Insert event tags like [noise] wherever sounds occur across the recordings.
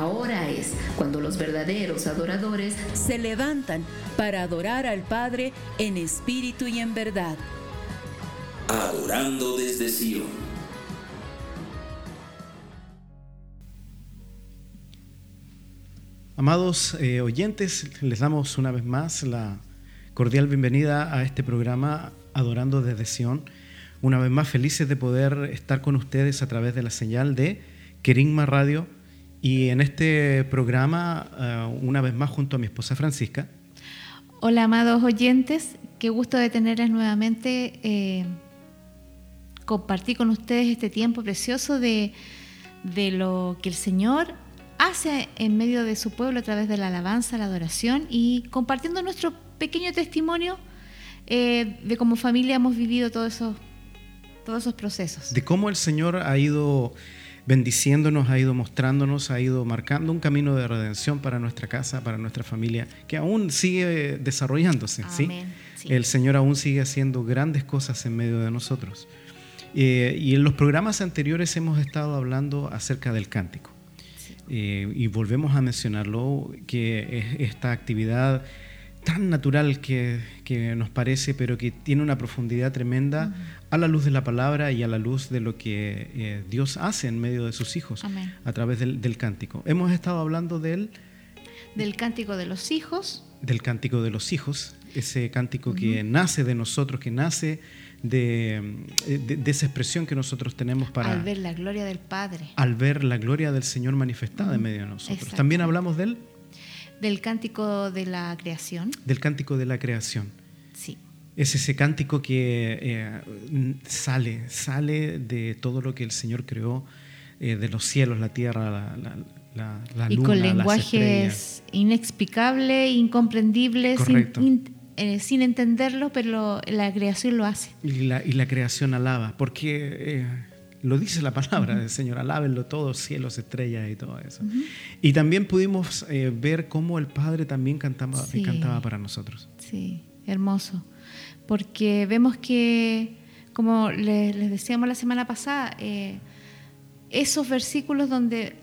Ahora es cuando los verdaderos adoradores se levantan para adorar al Padre en espíritu y en verdad. Adorando desde Sion. Amados eh, oyentes, les damos una vez más la cordial bienvenida a este programa Adorando desde Sion. Una vez más felices de poder estar con ustedes a través de la señal de Querigma Radio y en este programa, eh, una vez más, junto a mi esposa Francisca. Hola, amados oyentes. Qué gusto de tenerles nuevamente. Eh, compartir con ustedes este tiempo precioso de, de lo que el Señor hace en medio de su pueblo a través de la alabanza, la adoración y compartiendo nuestro pequeño testimonio eh, de cómo familia hemos vivido todos esos, todos esos procesos. De cómo el Señor ha ido bendiciéndonos, ha ido mostrándonos, ha ido marcando un camino de redención para nuestra casa, para nuestra familia, que aún sigue desarrollándose. ¿sí? El Señor aún sigue haciendo grandes cosas en medio de nosotros. Eh, y en los programas anteriores hemos estado hablando acerca del cántico. Eh, y volvemos a mencionarlo, que esta actividad tan natural que, nos parece, pero que tiene una profundidad tremenda a la luz de la palabra y a la luz de lo que eh, Dios hace en medio de sus hijos a través del, cántico. Hemos estado hablando del... Del cántico de los hijos. Del cántico de los hijos, ese cántico que nace de nosotros, que nace de, esa expresión que nosotros tenemos para... Al ver la gloria del Padre. Al ver la gloria del Señor manifestada en medio de nosotros. También hablamos del... Del cántico de la creación. Del cántico de la creación. Sí. Es ese cántico que eh, sale, sale de todo lo que el Señor creó, eh, de los cielos, la tierra, la, la, la, y con lenguajes inexplicables, incomprendibles, eh, sin, entenderlo, pero la creación lo hace. Y la, y la creación alaba, porque lo dice la palabra del Señor, alábenlo todos, cielos, estrellas y todo eso. Y también pudimos ver cómo el Padre también cantaba, cantaba para nosotros. Sí, hermoso porque vemos que, como les, decíamos la semana pasada, eh, esos versículos donde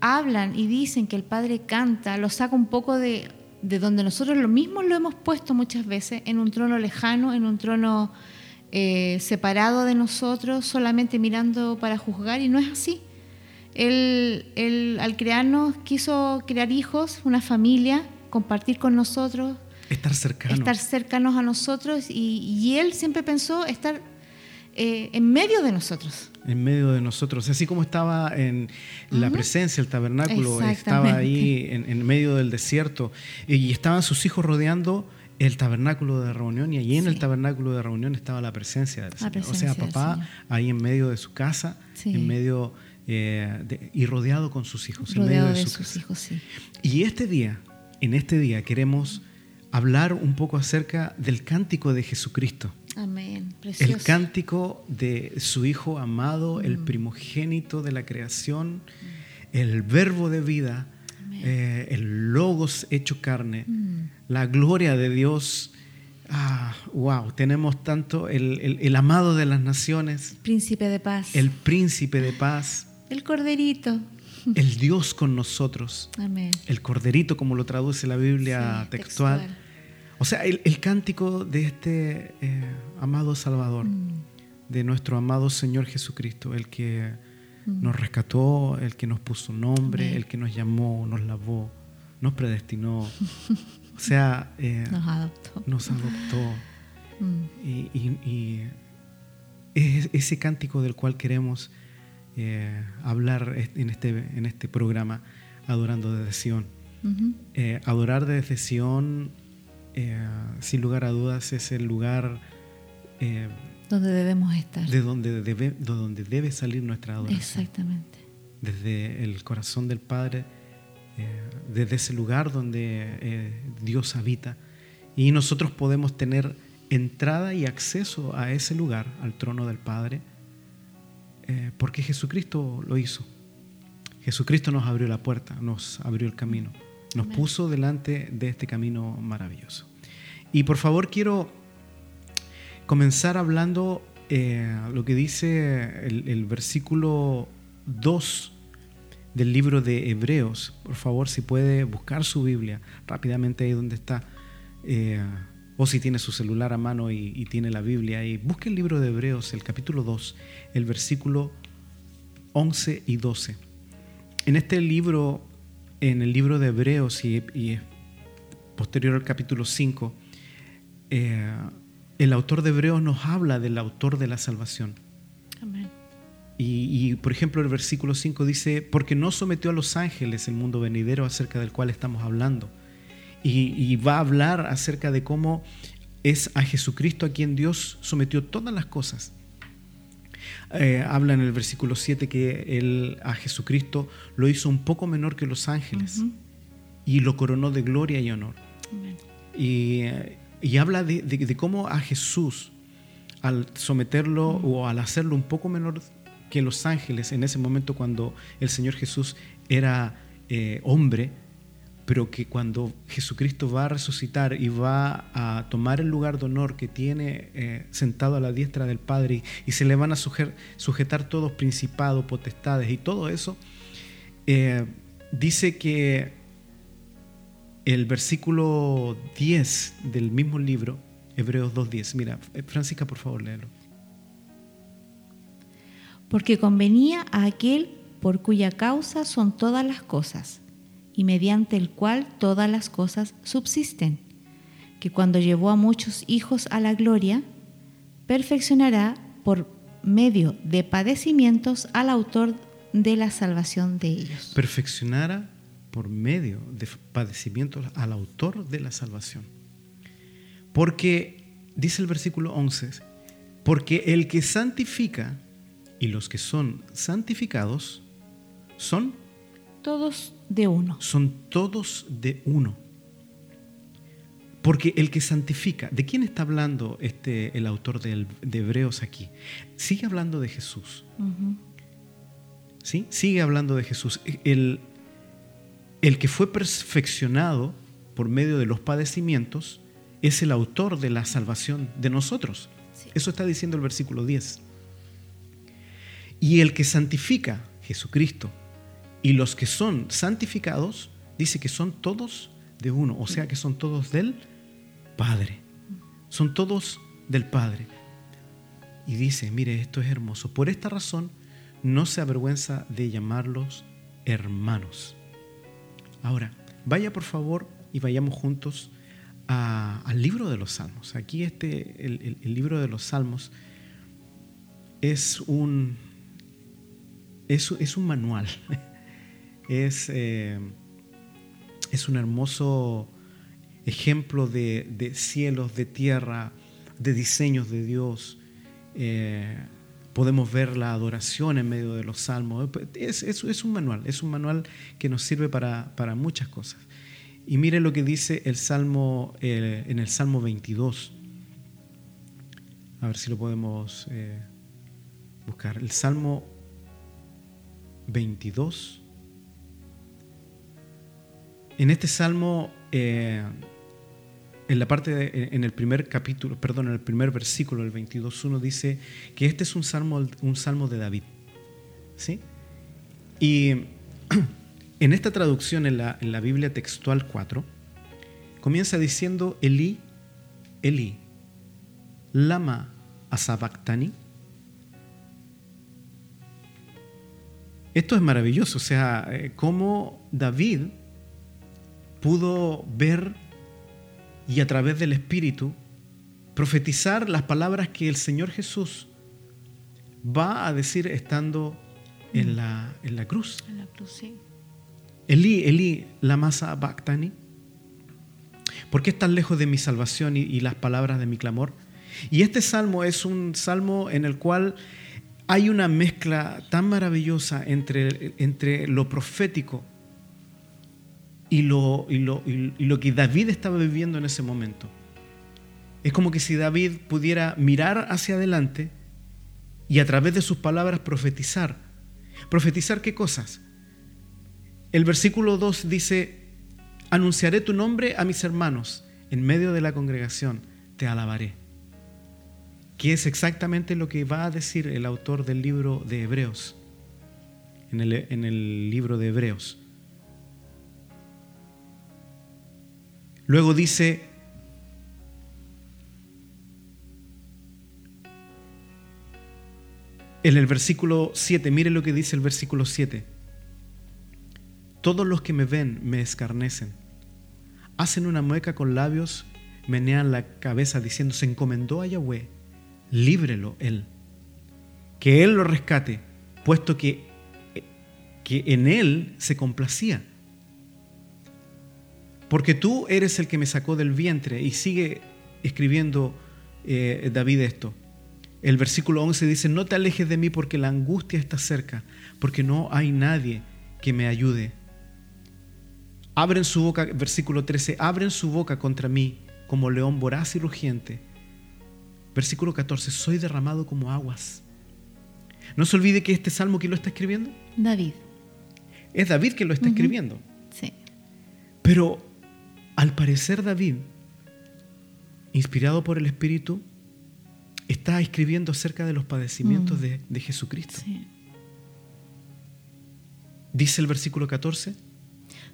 hablan y dicen que el Padre canta, lo saca un poco de, donde nosotros lo mismo lo hemos puesto muchas veces, en un trono lejano, en un trono eh, separado de nosotros, solamente mirando para juzgar, y no es así. él, al crearnos quiso crear hijos, una familia, compartir con nosotros, Estar cercanos. Estar cercanos a nosotros y, Él siempre pensó estar eh, en medio de nosotros. En medio de nosotros. Así como estaba en la presencia, el tabernáculo, estaba ahí en, medio del desierto y estaban sus hijos rodeando el tabernáculo de reunión y allí en el tabernáculo de reunión estaba la presencia del Señor. o sea, papá ahí en medio de su casa, en medio eh, y rodeado con sus hijos. Rodeado en medio de, sus hijos, sí. Y este día, en este día queremos hablar un poco acerca del cántico de Jesucristo. Amén. Precioso. El cántico de su Hijo amado, el mm. primogénito de la creación, mm. el verbo de vida, eh, el logos hecho carne, mm. La gloria de Dios. Ah, wow, tenemos tanto el, el, amado de las naciones. Príncipe de paz. El príncipe de paz. El corderito. El Dios con nosotros. Amén. El corderito, como lo traduce la Biblia textual. O sea, el, cántico de este eh, amado Salvador, mm. de nuestro amado Señor Jesucristo, el que mm. nos rescató, el que nos puso nombre, el que nos llamó, nos lavó, nos predestinó. [laughs] o sea, eh, nos adoptó. Nos adoptó. Mm. Y, es ese cántico del cual queremos eh, hablar en este, en este programa, Adorando desde Sion. adorar desde Sion eh, sin lugar a dudas es el lugar eh, donde debemos estar. De donde debe, de donde debe salir nuestra adoración. Exactamente. Desde el corazón del Padre, eh, desde ese lugar donde Dios habita. Y nosotros podemos tener entrada y acceso a ese lugar, al trono del Padre, porque Jesucristo lo hizo. Jesucristo nos abrió la puerta, nos abrió el camino nos puso delante de este camino maravilloso. Y por favor quiero comenzar hablando eh, lo que dice el, versículo 2 del libro de Hebreos. Por favor, si puede buscar su Biblia rápidamente ahí donde está. Eh, o si tiene su celular a mano y, tiene la Biblia ahí, busque el libro de Hebreos, el capítulo 2, el versículo 11 y 12. En este libro, en el libro de Hebreos y, posterior al capítulo 5, eh, el autor de Hebreos nos habla del autor de la salvación. Amén. Y, por ejemplo el versículo 5 dice, porque no sometió a los ángeles el mundo venidero acerca del cual estamos hablando. Y, va a hablar acerca de cómo es a Jesucristo a quien Dios sometió todas las cosas. Eh, habla en el versículo 7 que él a Jesucristo lo hizo un poco menor que los ángeles y lo coronó de gloria y honor. Y, y, habla de, de, cómo a Jesús, al someterlo o al hacerlo un poco menor que los ángeles en ese momento cuando el Señor Jesús era eh, hombre, pero que cuando Jesucristo va a resucitar y va a tomar el lugar de honor que tiene eh, sentado a la diestra del Padre y, se le van a sujetar todos principados, potestades y todo eso, eh, dice que el versículo 10 del mismo libro, Hebreos 2.10, mira, Francisca, por favor, léelo porque convenía a aquel por cuya causa son todas las cosas, y mediante el cual todas las cosas subsisten, que cuando llevó a muchos hijos a la gloria, perfeccionará por medio de padecimientos al autor de la salvación de ellos. Perfeccionará por medio de padecimientos al autor de la salvación. Porque, dice el versículo 11, porque el que santifica y los que son santificados son todos de uno. Son todos de uno. Porque el que santifica, ¿de quién está hablando este, el autor de, Hebreos aquí? Sigue hablando de Jesús. ¿Sí? Sigue hablando de Jesús. El, el que fue perfeccionado por medio de los padecimientos es el autor de la salvación de nosotros. Eso está diciendo el versículo 10. Y el que santifica, Jesucristo, y los que son santificados, dice que son todos de uno, o sea que son todos del Padre. Son todos del Padre. Y dice, mire, esto es hermoso. Por esta razón no se avergüenza de llamarlos hermanos. Ahora, vaya por favor y vayamos juntos al libro de los Salmos. Aquí este, el libro de los Salmos es un, es, un manual, [laughs] es, eh, es un hermoso ejemplo de, cielos, de tierra, de diseños de Dios. Eh, podemos ver la adoración en medio de los salmos. Es, es, un manual, es un manual que nos sirve para, muchas cosas. Y mire lo que dice el Salmo, eh, en el Salmo 22. A ver si lo podemos buscar. El Salmo 22. En este salmo, eh, en la parte, en el primer capítulo, perdón, en el primer versículo, el 22.1, dice que este es un salmo, un salmo de David. ¿Sí? Y [clears throat] en esta traducción, en la, en la Biblia textual 4, comienza diciendo Eli, Eli, lama asabactani, Esto es maravilloso, o sea, eh, cómo David pudo ver y a través del Espíritu profetizar las palabras que el Señor Jesús va a decir estando en la, en la cruz. En la cruz, sí. Elí, Elí, la masa bactani. ¿Por qué estás lejos de mi salvación y, y las palabras de mi clamor? Y este salmo es un salmo en el cual hay una mezcla tan maravillosa entre, entre lo profético y lo, y lo, y lo que David estaba viviendo en ese momento. Es como que si David pudiera mirar hacia adelante y a través de sus palabras profetizar. ¿Profetizar qué cosas? El versículo 2 dice, anunciaré tu nombre a mis hermanos, en medio de la congregación te alabaré que es exactamente lo que va a decir el autor del libro de Hebreos. en el, libro de Hebreos. Luego dice, en el versículo 7, mire lo que dice el versículo 7. Todos los que me ven me escarnecen. Hacen una mueca con labios, menean la cabeza diciendo, se encomendó a Yahweh, líbrelo él. Que él lo rescate, puesto que, que en él se complacía. Porque tú eres el que me sacó del vientre. Y sigue escribiendo eh, David esto. El versículo 11 dice, no te alejes de mí porque la angustia está cerca, porque no hay nadie que me ayude. Abren su boca, versículo 13, abren su boca contra mí como león voraz y rugiente. Versículo 14, soy derramado como aguas. No se olvide que este salmo, ¿quién lo está escribiendo? David. Es David quien lo está escribiendo. Sí. Pero al parecer David, inspirado por el Espíritu, está escribiendo acerca de los padecimientos mm. de, Jesucristo. Dice el versículo 14.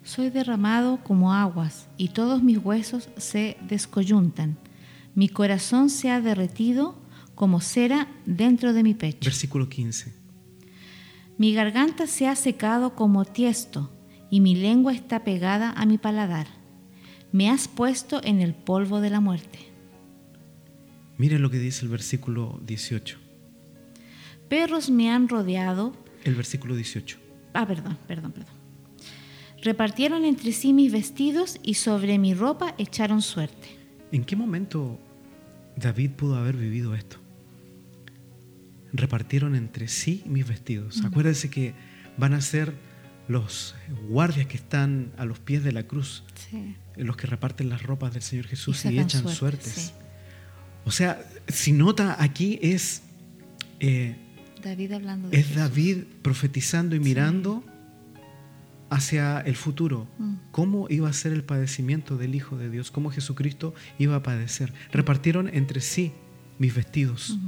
Soy derramado como aguas y todos mis huesos se descoyuntan. Mi corazón se ha derretido como cera dentro de mi pecho. Versículo 15. Mi garganta se ha secado como tiesto y mi lengua está pegada a mi paladar. Me has puesto en el polvo de la muerte. Miren lo que dice el versículo 18. Perros me han rodeado. El versículo 18. Ah, perdón, perdón, perdón. Repartieron entre sí mis vestidos y sobre mi ropa echaron suerte. ¿En qué momento David pudo haber vivido esto? Repartieron entre sí mis vestidos. Acuérdense que van a ser los guardias que están a los pies de la cruz, los que reparten las ropas del Señor Jesús y, echan suertes. O sea, si nota aquí es... Eh, David hablando Es David profetizando y mirando hacia el futuro. Mm. Cómo iba a ser el padecimiento del Hijo de Dios, cómo Jesucristo iba a padecer. Repartieron entre sí mis vestidos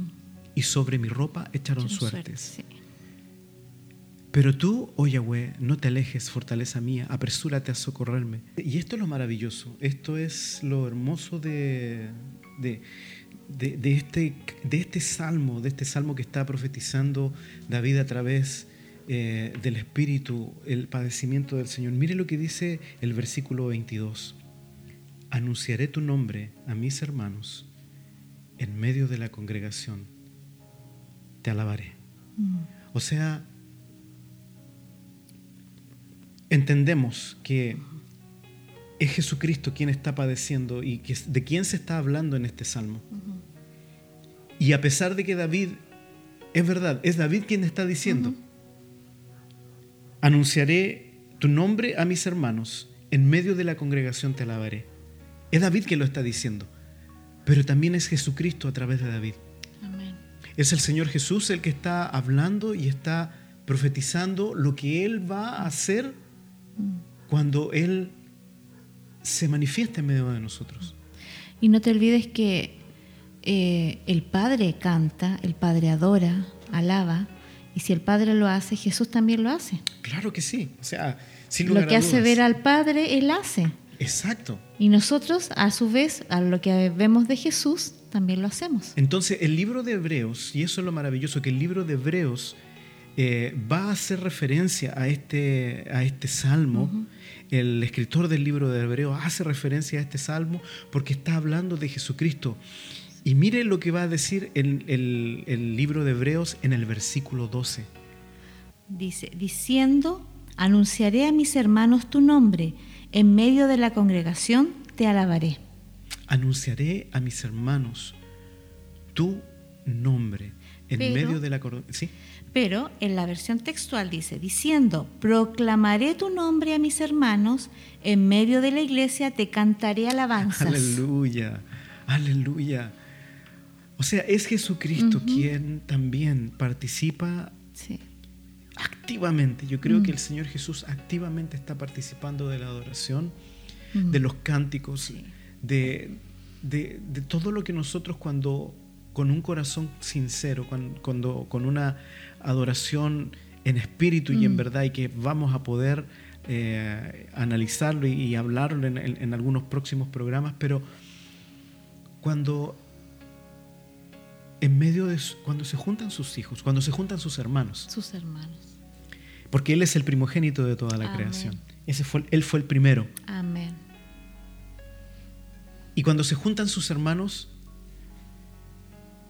y sobre mi ropa echaron suertes. Pero tú, oh Yahweh, no te alejes, fortaleza mía, apresúrate a socorrerme. Y esto es lo maravilloso, esto es lo hermoso de, de de, este, de este salmo, de este salmo que está profetizando David a través eh, del Espíritu, el padecimiento del Señor. Mire lo que dice el versículo 22. Anunciaré tu nombre a mis hermanos en medio de la congregación. Te alabaré. Mm. O sea, entendemos que es Jesucristo quien está padeciendo y de quién se está hablando en este salmo. Y a pesar de que David, es verdad, es David quien está diciendo, anunciaré tu nombre a mis hermanos, en medio de la congregación te alabaré. Es David quien lo está diciendo, pero también es Jesucristo a través de David. Es el Señor Jesús el que está hablando y está profetizando lo que Él va a hacer cuando Él se manifiesta en medio de nosotros. Y no te olvides que eh, el Padre canta, el Padre adora, alaba, y si el Padre lo hace, Jesús también lo hace. Claro que sí. O sea, lo que hace ver al Padre, Él hace. Exacto. Y nosotros, a su vez, a lo que vemos de Jesús, también lo hacemos. Entonces, el libro de Hebreos, y eso es lo maravilloso, que el libro de Hebreos eh, va a hacer referencia a este, a este salmo. El escritor del libro de Hebreos hace referencia a este salmo porque está hablando de Jesucristo. Y mire lo que va a decir el, el, libro de Hebreos en el versículo 12. Dice, diciendo, anunciaré a mis hermanos tu nombre, en medio de la congregación te alabaré. Anunciaré a mis hermanos tu nombre, en medio de la ¿sí? Pero en la versión textual dice, diciendo, proclamaré tu nombre a mis hermanos, en medio de la iglesia te cantaré alabanzas. [laughs] Aleluya, aleluya. O sea, es Jesucristo quien también participa activamente. Yo creo que mm. el Señor Jesús activamente está participando de la adoración, de los cánticos, de, todo lo que nosotros cuando con un corazón sincero, cuando, con una adoración en espíritu y en mm. verdad y que vamos a poder eh, analizarlo y, hablarlo en, algunos próximos programas, pero cuando en medio de cuando se juntan sus hijos, cuando se juntan sus hermanos, sus hermanos, porque él es el primogénito de toda la creación, ese fue él fue el primero. Amén. Y cuando se juntan sus hermanos,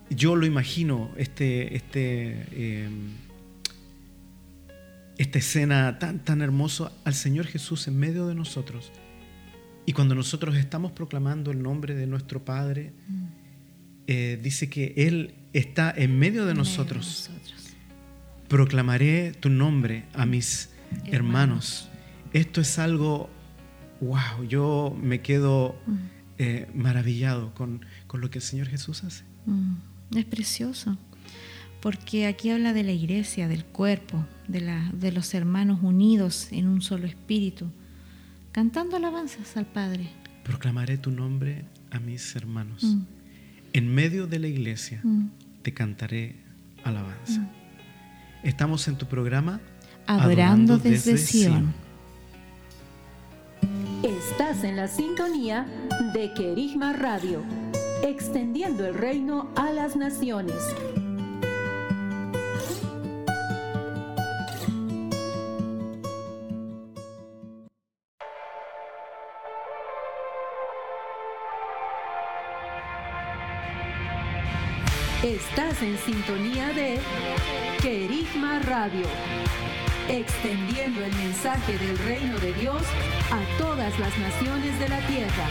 yo lo imagino este este em, esta escena tan, tan hermosa al Señor Jesús en medio de nosotros. Y cuando nosotros estamos proclamando el nombre de nuestro Padre, mm. Eh, dice que Él está en medio de nosotros. Proclamaré tu nombre a mis hermanos. Esto es algo, wow, yo me quedo mm. eh, maravillado con, lo que el Señor Jesús hace. Mm. Es precioso porque aquí habla de la iglesia, del cuerpo, de, la, de los hermanos unidos en un solo espíritu, cantando alabanzas al Padre. Proclamaré tu nombre a mis hermanos. Mm. En medio de la iglesia mm. te cantaré alabanza. Mm. Estamos en tu programa Adorando, desde, Sion. Estás en la sintonía de Querigma Radio, extendiendo el reino a las naciones. Estás en sintonía de Querigma Radio, extendiendo el mensaje del reino de Dios a todas las naciones de la tierra.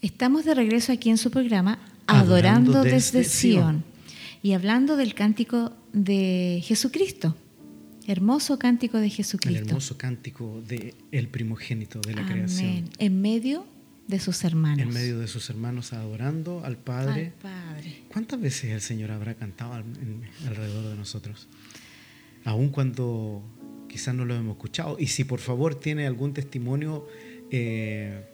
Estamos de regreso aquí en su programa Adorando, desde, Sion y hablando del cántico de Jesucristo. Hermoso cántico de Jesucristo. El hermoso cántico de el primogénito de la creación. En medio de sus hermanos. En medio de sus hermanos adorando al Padre. ¿Cuántas veces el Señor habrá cantado alrededor de nosotros? Aun cuando quizás no lo hemos escuchado. Y si por favor tiene algún testimonio eh,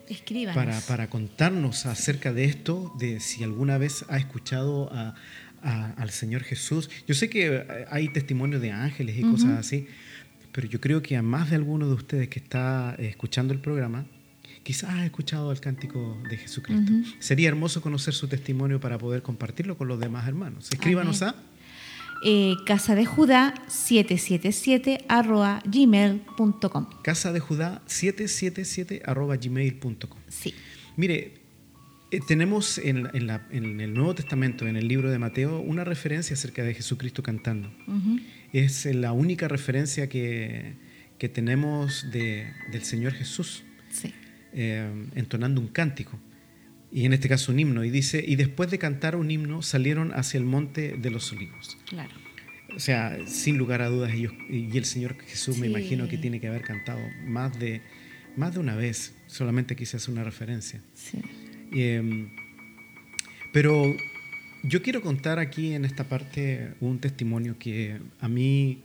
para, para contarnos acerca de esto, de si alguna vez ha escuchado a, al Señor Jesús. Yo sé que eh, hay testimonios de ángeles y cosas así, pero yo creo que a más de alguno de ustedes que está eh, escuchando el programa, quizás ha escuchado el cántico de Jesucristo. Sería hermoso conocer su testimonio para poder compartirlo con los demás hermanos. Escríbanos a... Eh, casa de Judá 777 arroba gmail.com. Casa de Judá 777 arroba gmail.com. Sí. Mire, eh, tenemos en, el Nuevo Testamento, en el libro de Mateo, una referencia acerca de Jesucristo cantando. Es la única referencia que, tenemos del Señor Jesús, eh, entonando un cántico, y en este caso un himno. Y dice, y después de cantar un himno salieron hacia el monte de los olivos. Claro. O sea, sin lugar a dudas, ellos, y el Señor Jesús me imagino que tiene que haber cantado más de, más de una vez, solamente quise hacer una referencia. Sí. Em, pero yo quiero contar aquí en esta parte un testimonio que a mí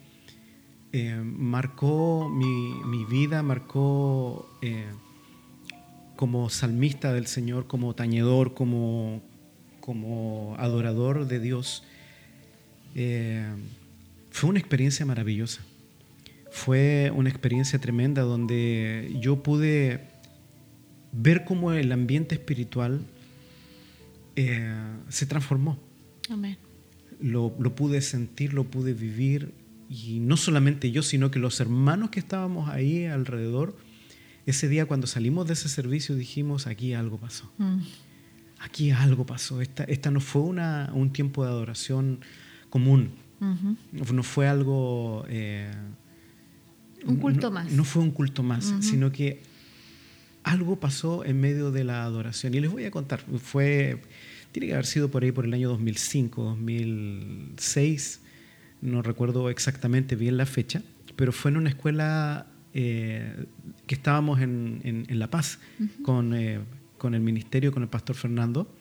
eh, marcó mi, vida, marcó eh, como salmista del Señor, como tañedor, como, como adorador de Dios. Eh, fue una experiencia maravillosa. Fue una experiencia tremenda donde yo pude ver cómo el ambiente espiritual eh, se transformó. Amén. Lo, lo, pude sentir, lo pude vivir, y no solamente yo, sino que los hermanos que estábamos ahí alrededor, ese día cuando salimos de ese servicio dijimos, aquí algo pasó. Mm. Aquí algo pasó. Esta, esta no fue una, un tiempo de adoración común. No fue algo... Eh, un culto más. No fue un culto más, sino que algo pasó en medio de la adoración. Y les voy a contar, fue, tiene que haber sido por ahí por el año 2005, 2006, no recuerdo exactamente bien la fecha, pero fue en una escuela eh, que estábamos en, La Paz con, eh, con el ministerio, con el pastor Fernando.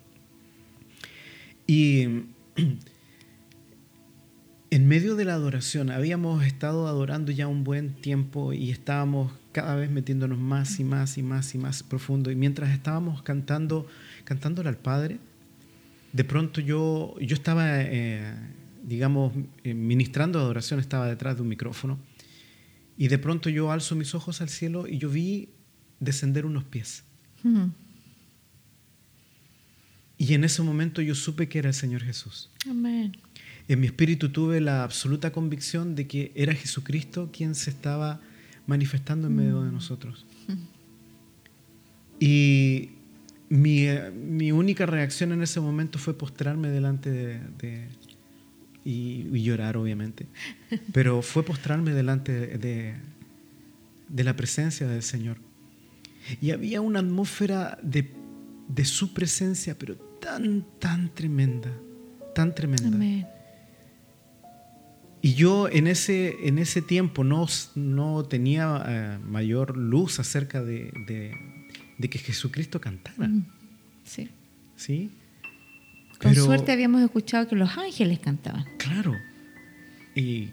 Y [clears throat] en medio de la adoración, habíamos estado adorando ya un buen tiempo y estábamos cada vez metiéndonos más y más y más y más profundo. Y mientras estábamos cantando cantándole al Padre, de pronto yo, yo estaba, eh, digamos, eh, ministrando adoración, estaba detrás de un micrófono, y de pronto yo alzo mis ojos al cielo y yo vi descender unos pies. Y en ese momento yo supe que era el Señor Jesús. Amén. En mi espíritu tuve la absoluta convicción de que era Jesucristo quien se estaba manifestando en medio de mm. nosotros. Y mi, única reacción en ese momento fue postrarme delante de, y, llorar, obviamente. [laughs] Pero fue postrarme delante de, de la presencia del Señor. Y había una atmósfera de, de su presencia, pero tan, tan tremenda, tan tremenda. Y yo en ese, en ese tiempo no, no tenía eh, mayor luz acerca de, de, que Jesucristo cantara. Mm, sí. ¿Sí? Con suerte habíamos escuchado que los ángeles cantaban. Claro. Y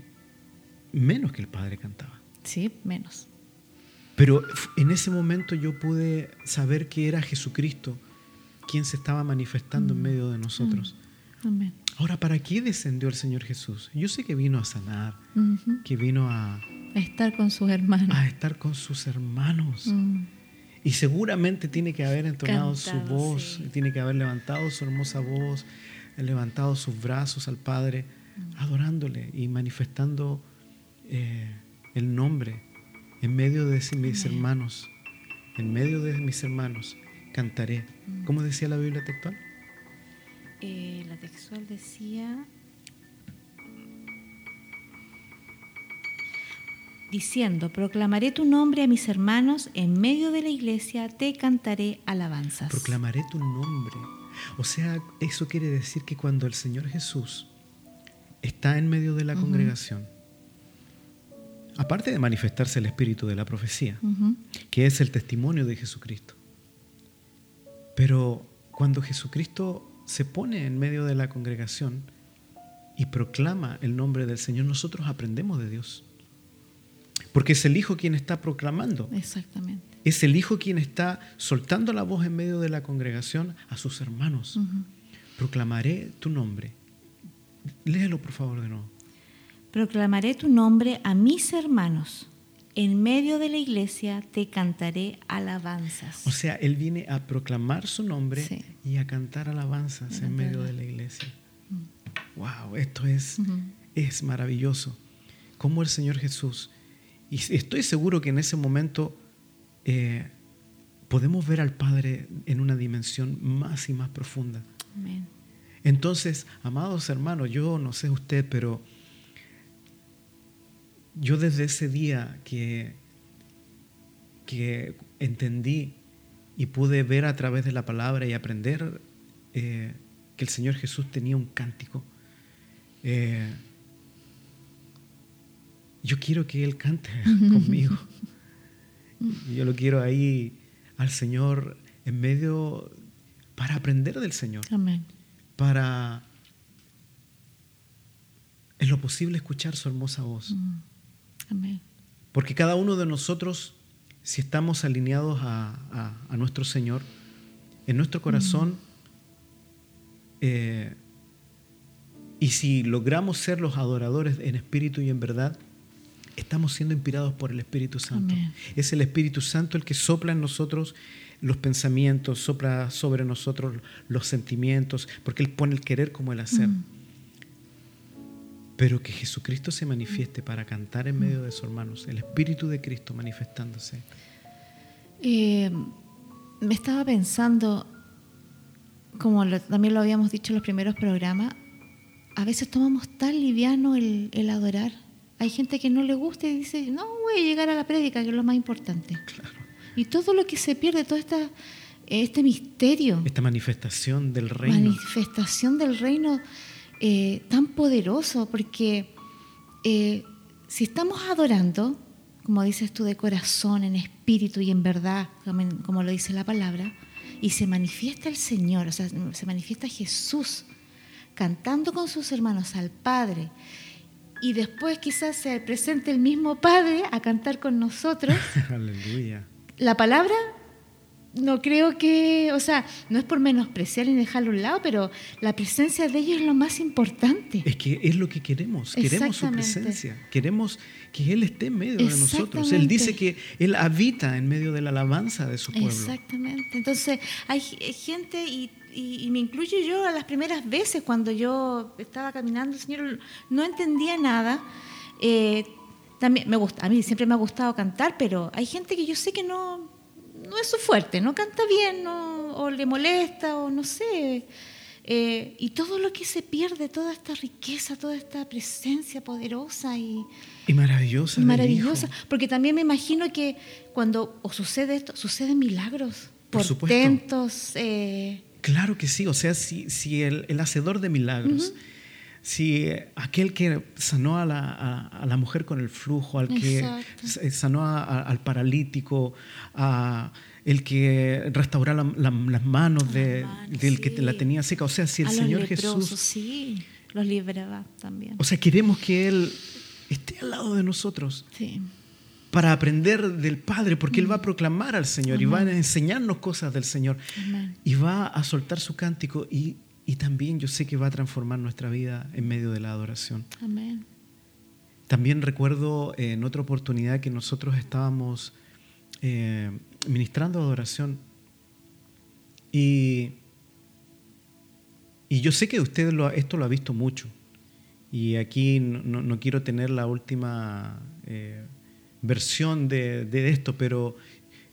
menos que el Padre cantaba. Sí, menos. Pero en ese momento yo pude saber que era Jesucristo quien se estaba manifestando en mm. medio de nosotros. Mm. Ahora, ¿para qué descendió el Señor Jesús? Yo sé que vino a sanar, que vino a... A estar con sus hermanos. A estar con sus hermanos. Mm. Y seguramente tiene que haber entonado su voz, tiene que haber levantado su hermosa voz, levantado sus brazos al Padre, adorándole y manifestando eh, el nombre en medio de mis hermanos, en medio de mis hermanos cantaré. Mm. ¿Cómo decía la Biblia textual? Eh, la textual decía, diciendo, proclamaré tu nombre a mis hermanos, en medio de la iglesia te cantaré alabanzas. Proclamaré tu nombre. O sea, eso quiere decir que cuando el Señor Jesús está en medio de la congregación, aparte de manifestarse el espíritu de la profecía, que es el testimonio de Jesucristo, pero cuando Jesucristo se pone en medio de la congregación y proclama el nombre del Señor, nosotros aprendemos de Dios. Porque es el Hijo quien está proclamando. Exactamente. Es el Hijo quien está soltando la voz en medio de la congregación a sus hermanos. Proclamaré tu nombre. Léelo por favor de nuevo. Proclamaré tu nombre a mis hermanos en medio de la iglesia te cantaré alabanzas. O sea, Él viene a proclamar su nombre y a cantar alabanzas en medio de la iglesia. Wow, esto es, es maravilloso. Como el Señor Jesús, y estoy seguro que en ese momento eh, podemos ver al Padre en una dimensión más y más profunda. Entonces, amados hermanos, yo no sé usted, pero yo desde ese día que, que entendí y pude ver a través de la palabra y aprender eh, que el Señor Jesús tenía un cántico, eh, yo quiero que Él cante [laughs] conmigo. Yo lo quiero ahí al Señor en medio para aprender del Señor. Amén. Para en lo posible escuchar su hermosa voz. Mm. Porque cada uno de nosotros, si estamos alineados a, nuestro Señor, en nuestro corazón, eh, y si logramos ser los adoradores en espíritu y en verdad, estamos siendo inspirados por el Espíritu Santo. Es el Espíritu Santo el que sopla en nosotros los pensamientos, sopla sobre nosotros los sentimientos, porque Él pone el querer como el hacer pero que Jesucristo se manifieste para cantar en medio de sus hermanos, el Espíritu de Cristo manifestándose. Eh, me estaba pensando, como también lo habíamos dicho en los primeros programas, a veces tomamos tan liviano el, adorar. Hay gente que no le gusta y dice, no, voy a llegar a la prédica, que es lo más importante. Y todo lo que se pierde, todo esta, este misterio. Esta manifestación del reino. Manifestación del reino eh, tan poderoso, porque eh, si estamos adorando, como dices tú, de corazón, en espíritu y en verdad, como, lo dice la palabra, y se manifiesta el Señor, o sea, se manifiesta Jesús cantando con sus hermanos al Padre, y después quizás se presente el mismo Padre a cantar con nosotros. [laughs] Aleluya. La palabra no creo que, o sea, no es por menospreciar ni dejarlo a un lado, pero la presencia de ellos es lo más importante. Es que es lo que queremos, queremos su presencia, queremos que Él esté en medio de nosotros. Él dice que Él habita en medio de la alabanza de su pueblo. Exactamente. Entonces, hay gente, y, me incluyo yo a las primeras veces cuando yo estaba caminando, el Señor no entendía nada. Eh, también me gusta, a mí siempre me ha gustado cantar, pero hay gente que yo sé que no no es su fuerte, no canta bien, o le molesta, o no sé. Eh, y todo lo que se pierde, toda esta riqueza, toda esta presencia poderosa y, y maravillosa. maravillosa. Porque también me imagino que cuando sucede esto, suceden milagros, Por portentos. Eh, claro que sí, o sea, si, si el, el hacedor de milagros si aquel que sanó a la, mujer con el flujo, al que sanó al paralítico, a el que restauró las manos del que la tenía seca, o sea, si el Señor Jesús... Sí, los libraba también. O sea, queremos que Él esté al lado de nosotros. Para aprender del Padre, porque Él va a proclamar al Señor y va a enseñarnos cosas del Señor. Y va a soltar su cántico y y también yo sé que va a transformar nuestra vida en medio de la adoración. Amén. También recuerdo eh, en otra oportunidad que nosotros estábamos eh, ministrando adoración y, y yo sé que usted esto lo ha visto mucho y aquí no, quiero tener la última eh, versión de, esto, pero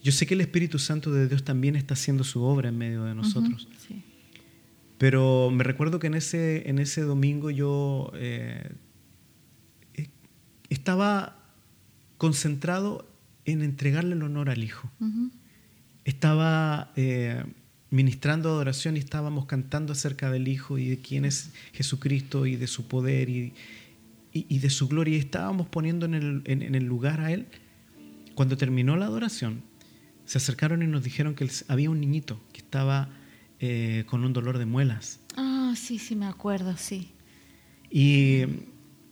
yo sé que el Espíritu Santo de Dios también está haciendo su obra en medio de nosotros. sí. Pero me recuerdo que en ese, en ese domingo yo eh, estaba concentrado en entregarle el honor al Hijo. Estaba eh, ministrando adoración y estábamos cantando acerca del Hijo y de quién es Jesucristo y de su poder y, de su gloria. Y estábamos poniendo en el, en el, lugar a Él. Cuando terminó la adoración, se acercaron y nos dijeron que había un niñito que estaba eh, con un dolor de muelas. Ah, sí, sí, me acuerdo, sí. Y,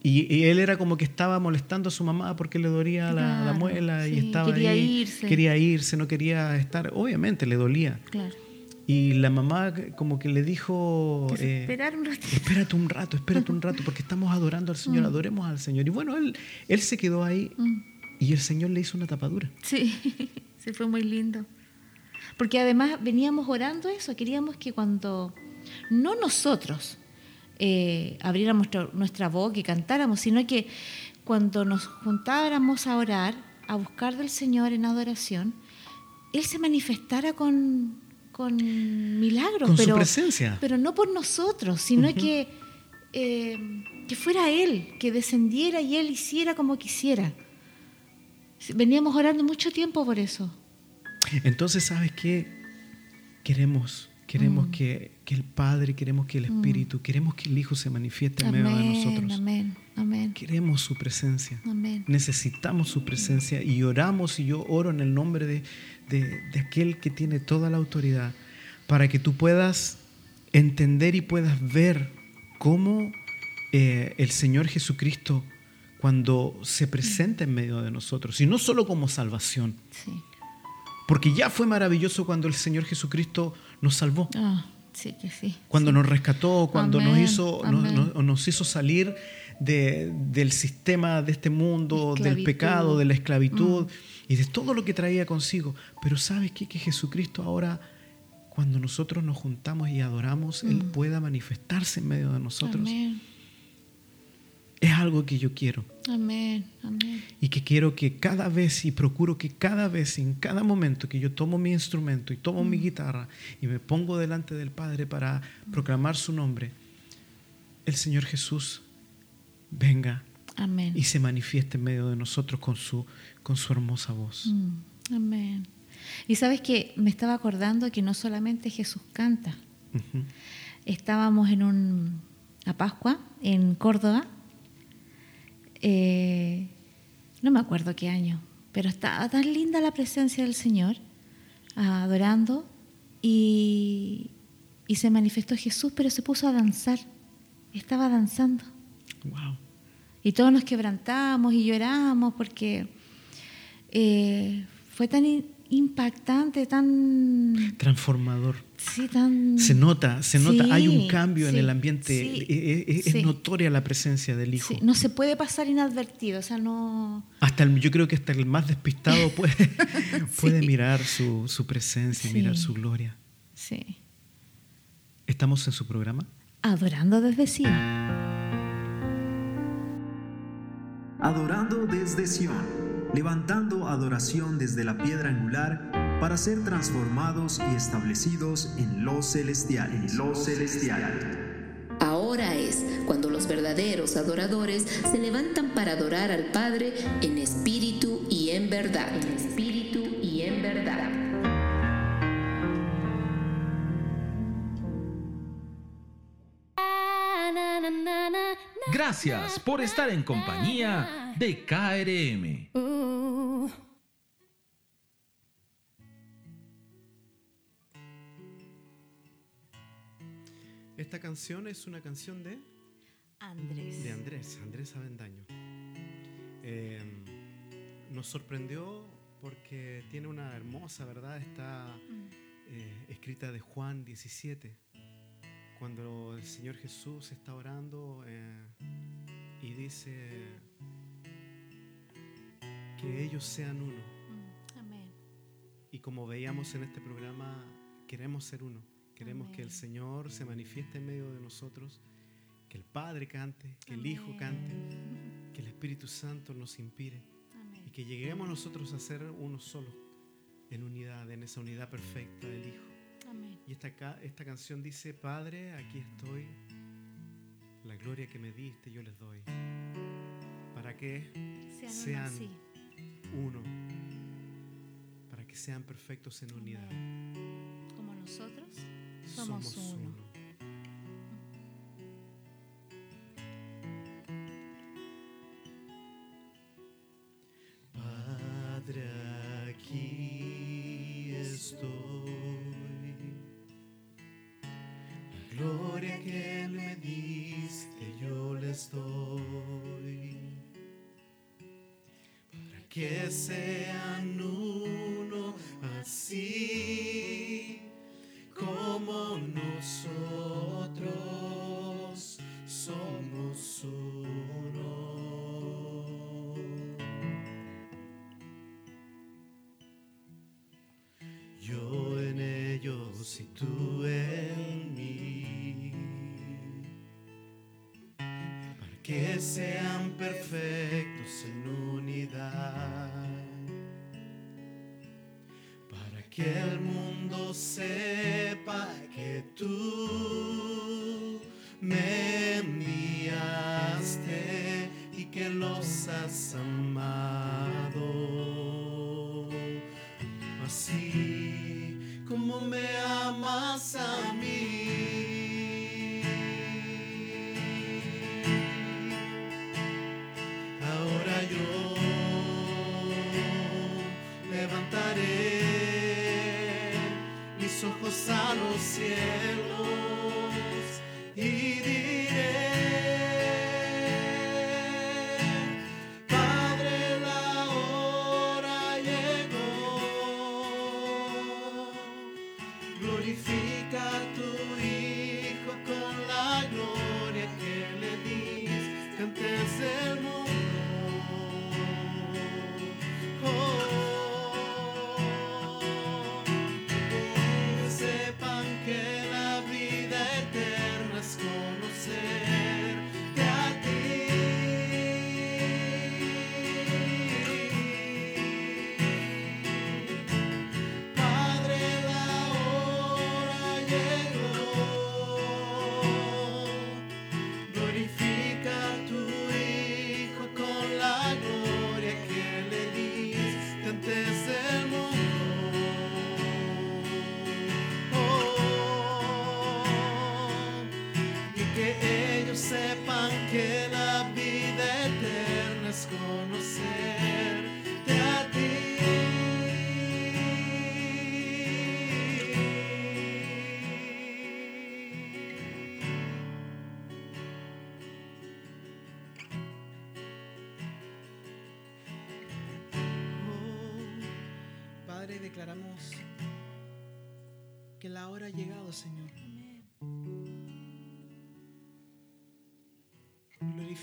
y, él era como que estaba molestando a su mamá porque le dolía la, muela y estaba quería irse. Quería irse, no quería estar. Obviamente le dolía. Claro. Y la mamá como que le dijo... Eh, esperar un rato. Espérate un rato, espérate un rato, porque estamos adorando al Señor, [laughs] mm. adoremos al Señor. Y bueno, él, él se quedó ahí mm. y el Señor le hizo una tapadura. Sí, [laughs] sí, fue muy lindo. Porque además veníamos orando eso, queríamos que cuando, no nosotros eh, abriéramos nuestra, boca y cantáramos, sino que cuando nos juntáramos a orar, a buscar del Señor en adoración, Él se manifestara con, con milagros. Con pero, su presencia. Pero no por nosotros, sino que, eh, que fuera Él, que descendiera y Él hiciera como quisiera. Veníamos orando mucho tiempo por eso. Entonces, ¿sabes qué? Queremos, queremos mm. que, el Padre, queremos que el mm. Espíritu, queremos que el Hijo se manifieste en medio de nosotros. Amén, amén. Queremos su presencia. Necesitamos su presencia y oramos y yo oro en el nombre de, aquel que tiene toda la autoridad para que tú puedas entender y puedas ver cómo eh, el Señor Jesucristo cuando se presenta en medio de nosotros, y no solo como salvación, sí. Porque ya fue maravilloso cuando el Señor Jesucristo nos salvó. Ah, sí, que sí. Cuando nos rescató, cuando nos, hizo, nos, hizo salir del sistema de este mundo, del pecado, de la esclavitud mm. y de todo lo que traía consigo. Pero ¿sabes qué? Que Jesucristo ahora, cuando nosotros nos juntamos y adoramos, Él mm. pueda manifestarse en medio de nosotros. Amén es algo que yo quiero. Amén, amén. Y que quiero que cada vez, y procuro que cada vez, en cada momento que yo tomo mi instrumento y tomo mi mm. guitarra y me pongo delante del Padre para proclamar su nombre, el Señor Jesús venga amén. y se manifieste en medio de nosotros con su, con su hermosa voz. Mm, amén. Y sabes que me estaba acordando que no solamente Jesús canta. Estábamos en un, a Pascua en Córdoba eh, no me acuerdo qué año, pero estaba tan linda la presencia del Señor, adorando, y, se manifestó Jesús, pero se puso a danzar, estaba danzando. Y todos nos quebrantamos y lloramos porque eh, fue tan impactante, tan transformador. Sí, tan se nota, se nota, hay un cambio en el ambiente, es, notoria la presencia del hijo. no se puede pasar inadvertido, o sea, no hasta el, yo creo que hasta el más despistado [laughs] puede, puede mirar su, su presencia, mirar su gloria. Sí. ¿Estamos en su programa? Adorando desde Sion. Adorando desde Sion, levantando adoración desde la piedra angular para ser transformados y establecidos en lo celestial. En lo celestial. Ahora es cuando los verdaderos adoradores se levantan para adorar al Padre en espíritu y en verdad. En espíritu y en verdad. Gracias por estar en compañía de KRM. Canción es una canción de Andrés. De Andrés, Andrés Avendaño. Em, nos sorprendió porque tiene una hermosa, ¿verdad? Está mm. eh, escrita de Juan 17 cuando el Señor Jesús está orando eh, y dice que ellos sean uno. Mm, amén. Y como veíamos en este programa, queremos ser uno. Queremos que el Señor se manifieste en medio de nosotros, que el Padre cante, que el Hijo cante, [laughs] que el Espíritu Santo nos inspire y que lleguemos nosotros a ser uno solo, en unidad, en esa unidad perfecta del Hijo. Y esta, esta canción dice, Padre, aquí estoy, la gloria que me diste yo les doy, para que sean, uno, para que sean perfectos en unidad. Como nosotros somos, uno. Padre, sean perfectos en unidad, para que el mundo sepa que tú me enviaste y que los has amado, así como me amas a mí. Ojos a los cielos y que ellos sepan que la vida eterna es conocer.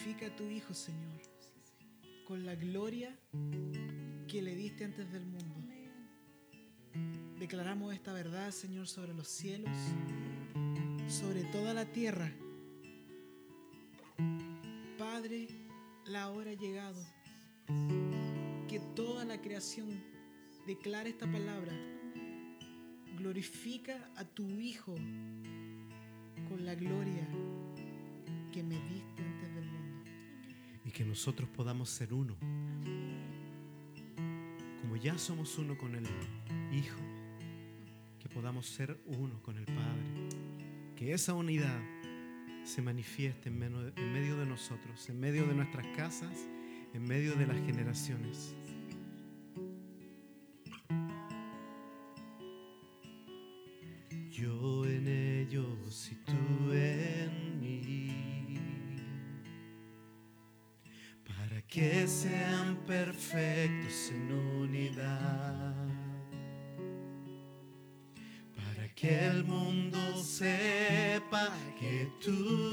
Glorifica a tu Hijo, Señor, con la gloria que le diste antes del mundo. Declaramos esta verdad, Señor, sobre los cielos, sobre toda la tierra. Padre, la hora ha llegado. Que toda la creación declare esta palabra. Glorifica a tu Hijo con la gloria que me diste. Que nosotros podamos ser uno. Como ya somos uno con el Hijo, que podamos ser uno con el Padre. Que esa unidad se manifieste en medio de nosotros, en medio de nuestras casas, en medio de las generaciones. Sepa que tú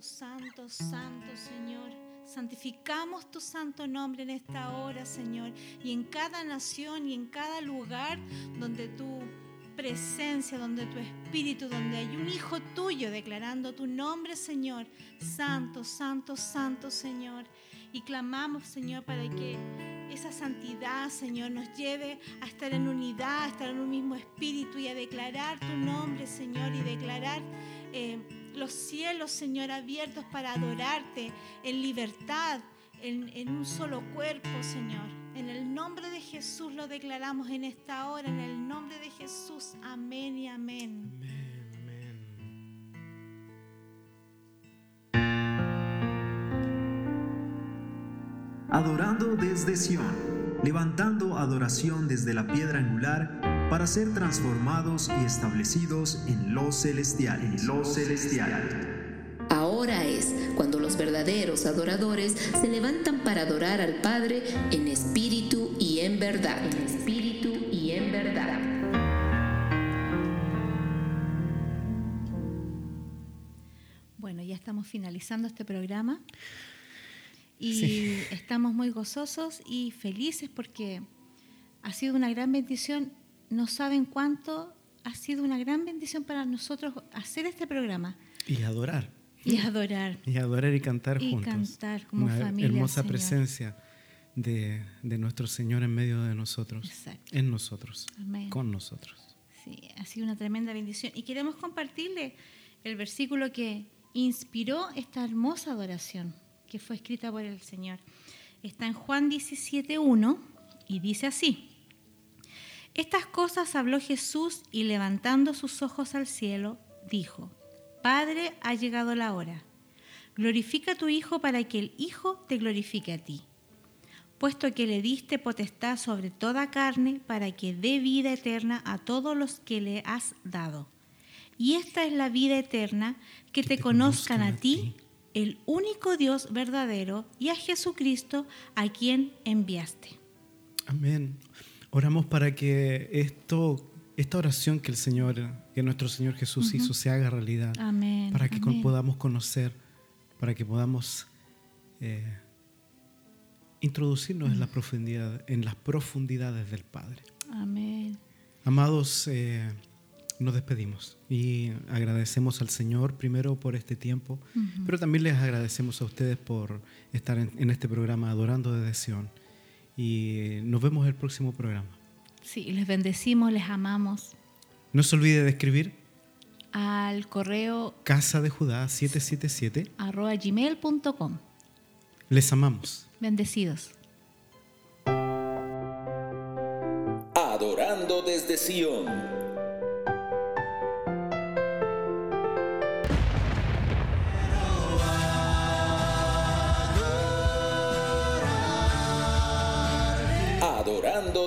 santo, santo, Señor. Santificamos tu santo nombre en esta hora, Señor, y en cada nación y en cada lugar donde tu presencia, donde tu espíritu, donde hay un hijo tuyo declarando tu nombre, Señor. Santo, santo, santo, Señor. Y clamamos, Señor, para que esa santidad, Señor, nos lleve a estar en unidad, a estar en un mismo espíritu y a declarar tu nombre, Señor, y declarar... Eh, los cielos, Señor, abiertos para adorarte en libertad, en, un solo cuerpo, Señor. En el nombre de Jesús lo declaramos en esta hora, en el nombre de Jesús. Amén y amén. Amén, Adorando desde Sión, levantando adoración desde la piedra angular para ser transformados y establecidos en lo celestial. En lo celestial. Ahora es cuando los verdaderos adoradores se levantan para adorar al Padre en espíritu y en verdad. En espíritu y en verdad. Bueno, ya estamos finalizando este programa y estamos muy gozosos y felices porque ha sido una gran bendición. No saben cuánto ha sido una gran bendición para nosotros hacer este programa. Y adorar. Y adorar. Y adorar y cantar y juntos. cantar como una familia. Hermosa presencia de, nuestro Señor en medio de nosotros. Exacto. En nosotros. Amén. Con nosotros. Sí, ha sido una tremenda bendición. Y queremos compartirle el versículo que inspiró esta hermosa adoración que fue escrita por el Señor. Está en Juan 17.1 y dice así. Estas cosas habló Jesús y levantando sus ojos al cielo, dijo, Padre, ha llegado la hora. Glorifica a tu Hijo para que el Hijo te glorifique a ti, puesto que le diste potestad sobre toda carne para que dé vida eterna a todos los que le has dado. Y esta es la vida eterna, que, te, conozcan, a ti, el único Dios verdadero, y a Jesucristo, a quien enviaste. Amén. Oramos para que esto esta oración que el Señor, que nuestro Señor Jesús hizo, se haga realidad. Amén. Para que podamos conocer, para que podamos eh, introducirnos en, la profundidad, en las profundidades del Padre. Amén. Amados, eh, nos despedimos y agradecemos al Señor primero por este tiempo, pero también les agradecemos a ustedes por estar en, en este programa Adorando desde Sion. Y nos vemos en el próximo programa. Sí, les bendecimos, les amamos. No se olvide de escribir al correo casa de Judá 777 arroba gmail.com. Les amamos. Bendecidos. Adorando desde Sion.